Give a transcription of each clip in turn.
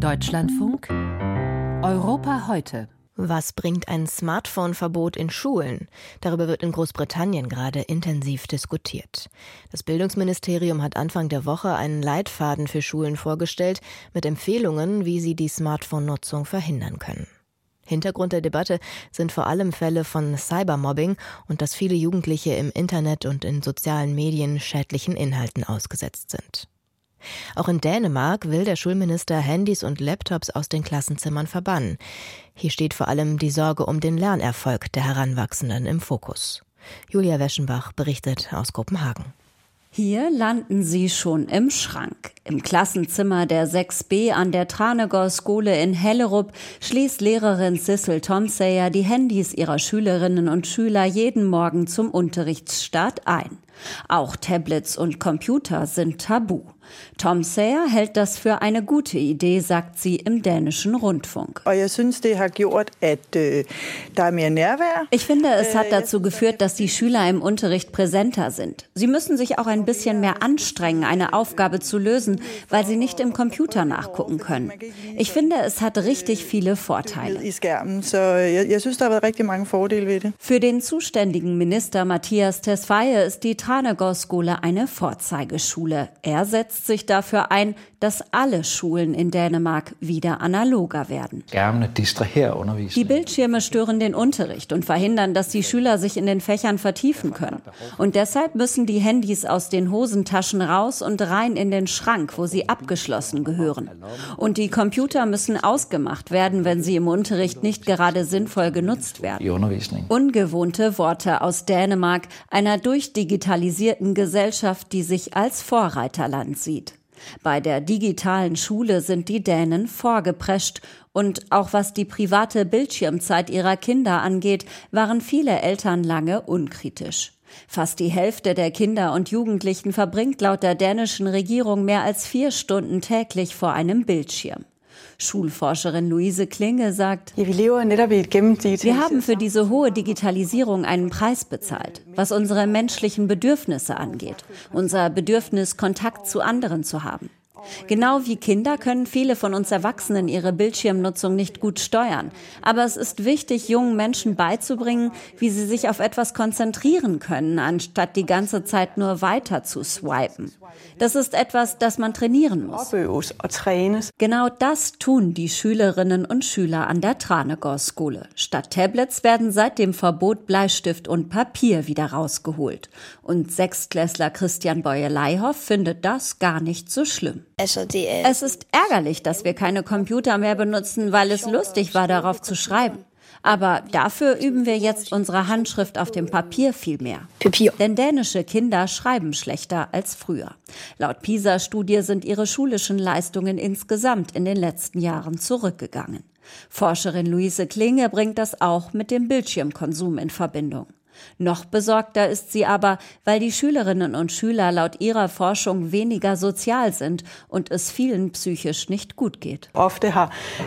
Deutschlandfunk Europa heute. Was bringt ein Smartphone-Verbot in Schulen? Darüber wird in Großbritannien gerade intensiv diskutiert. Das Bildungsministerium hat Anfang der Woche einen Leitfaden für Schulen vorgestellt mit Empfehlungen, wie sie die Smartphone-Nutzung verhindern können. Hintergrund der Debatte sind vor allem Fälle von Cybermobbing und dass viele Jugendliche im Internet und in sozialen Medien schädlichen Inhalten ausgesetzt sind. Auch in Dänemark will der Schulminister Handys und Laptops aus den Klassenzimmern verbannen. Hier steht vor allem die Sorge um den Lernerfolg der Heranwachsenden im Fokus. Julia Weschenbach berichtet aus Kopenhagen. Hier landen sie schon im Schrank. Im Klassenzimmer der 6b an der Tranegård-Skole in Hellerup schließt Lehrerin Sissel Tomsayer die Handys ihrer Schülerinnen und Schüler jeden Morgen zum Unterrichtsstart ein. Auch Tablets und Computer sind tabu. Tom Sayer hält das für eine gute Idee, sagt sie im dänischen Rundfunk. Øh, ich finde, es hat dazu geführt, dass die Schüler im Unterricht präsenter sind. Sie müssen sich auch ein bisschen mehr anstrengen, eine Aufgabe zu lösen, weil sie nicht im Computer nachgucken können. Ich finde, es hat richtig viele Vorteile. Für den zuständigen Minister Matthias Tesfaye ist die Tranegård-Skole eine Vorzeigeschule. Er setzt sich dafür ein, dass alle Schulen in Dänemark wieder analoger werden. Die Bildschirme stören den Unterricht und verhindern, dass die Schüler sich in den Fächern vertiefen können. Und deshalb müssen die Handys aus den Hosentaschen raus und rein in den Schrank, wo sie abgeschlossen gehören. Und die Computer müssen ausgemacht werden, wenn sie im Unterricht nicht gerade sinnvoll genutzt werden. Ungewohnte Worte aus Dänemark, einer durchdigitalisierten Gesellschaft, die sich als Vorreiterland sieht. Bei der digitalen Schule sind die Dänen vorgeprescht und auch was die private Bildschirmzeit ihrer Kinder angeht, waren viele Eltern lange unkritisch. Fast die Hälfte der Kinder und Jugendlichen verbringt laut der dänischen Regierung mehr als vier Stunden täglich vor einem Bildschirm. Schulforscherin Luise Klinge sagt, wir haben für diese hohe Digitalisierung einen Preis bezahlt, was unsere menschlichen Bedürfnisse angeht, unser Bedürfnis, Kontakt zu anderen zu haben. Genau wie Kinder können viele von uns Erwachsenen ihre Bildschirmnutzung nicht gut steuern. Aber es ist wichtig, jungen Menschen beizubringen, wie sie sich auf etwas konzentrieren können, anstatt die ganze Zeit nur weiter zu swipen. Das ist etwas, das man trainieren muss. Genau das tun die Schülerinnen und Schüler an der Tranegård-Skole. Statt Tablets werden seit dem Verbot Bleistift und Papier wieder rausgeholt. Und Sechstklässler Christian Boye-Leihoff findet das gar nicht so schlimm. Es ist ärgerlich, dass wir keine Computer mehr benutzen, weil es lustig war, darauf zu schreiben. Aber dafür üben wir jetzt unsere Handschrift auf dem Papier viel mehr. Papier. Denn dänische Kinder schreiben schlechter als früher. Laut PISA-Studie sind ihre schulischen Leistungen insgesamt in den letzten Jahren zurückgegangen. Forscherin Luise Klinge bringt das auch mit dem Bildschirmkonsum in Verbindung. Noch besorgter ist sie aber, weil die Schülerinnen und Schüler laut ihrer Forschung weniger sozial sind und es vielen psychisch nicht gut geht.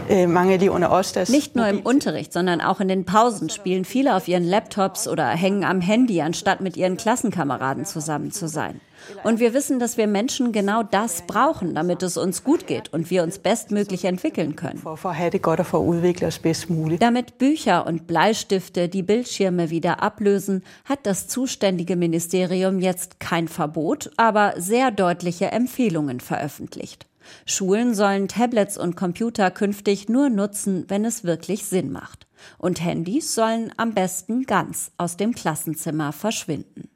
Äh, nicht nur im Unterricht, sondern auch in den Pausen spielen viele auf ihren Laptops oder hängen am Handy, anstatt mit ihren Klassenkameraden zusammen zu sein. Und wir wissen, dass wir Menschen genau das brauchen, damit es uns gut geht und wir uns bestmöglich entwickeln können. Damit Bücher und Bleistifte die Bildschirme wieder ablösen, hat das zuständige Ministerium jetzt kein Verbot, aber sehr deutliche Empfehlungen veröffentlicht. Schulen sollen Tablets und Computer künftig nur nutzen, wenn es wirklich Sinn macht. Und Handys sollen am besten ganz aus dem Klassenzimmer verschwinden.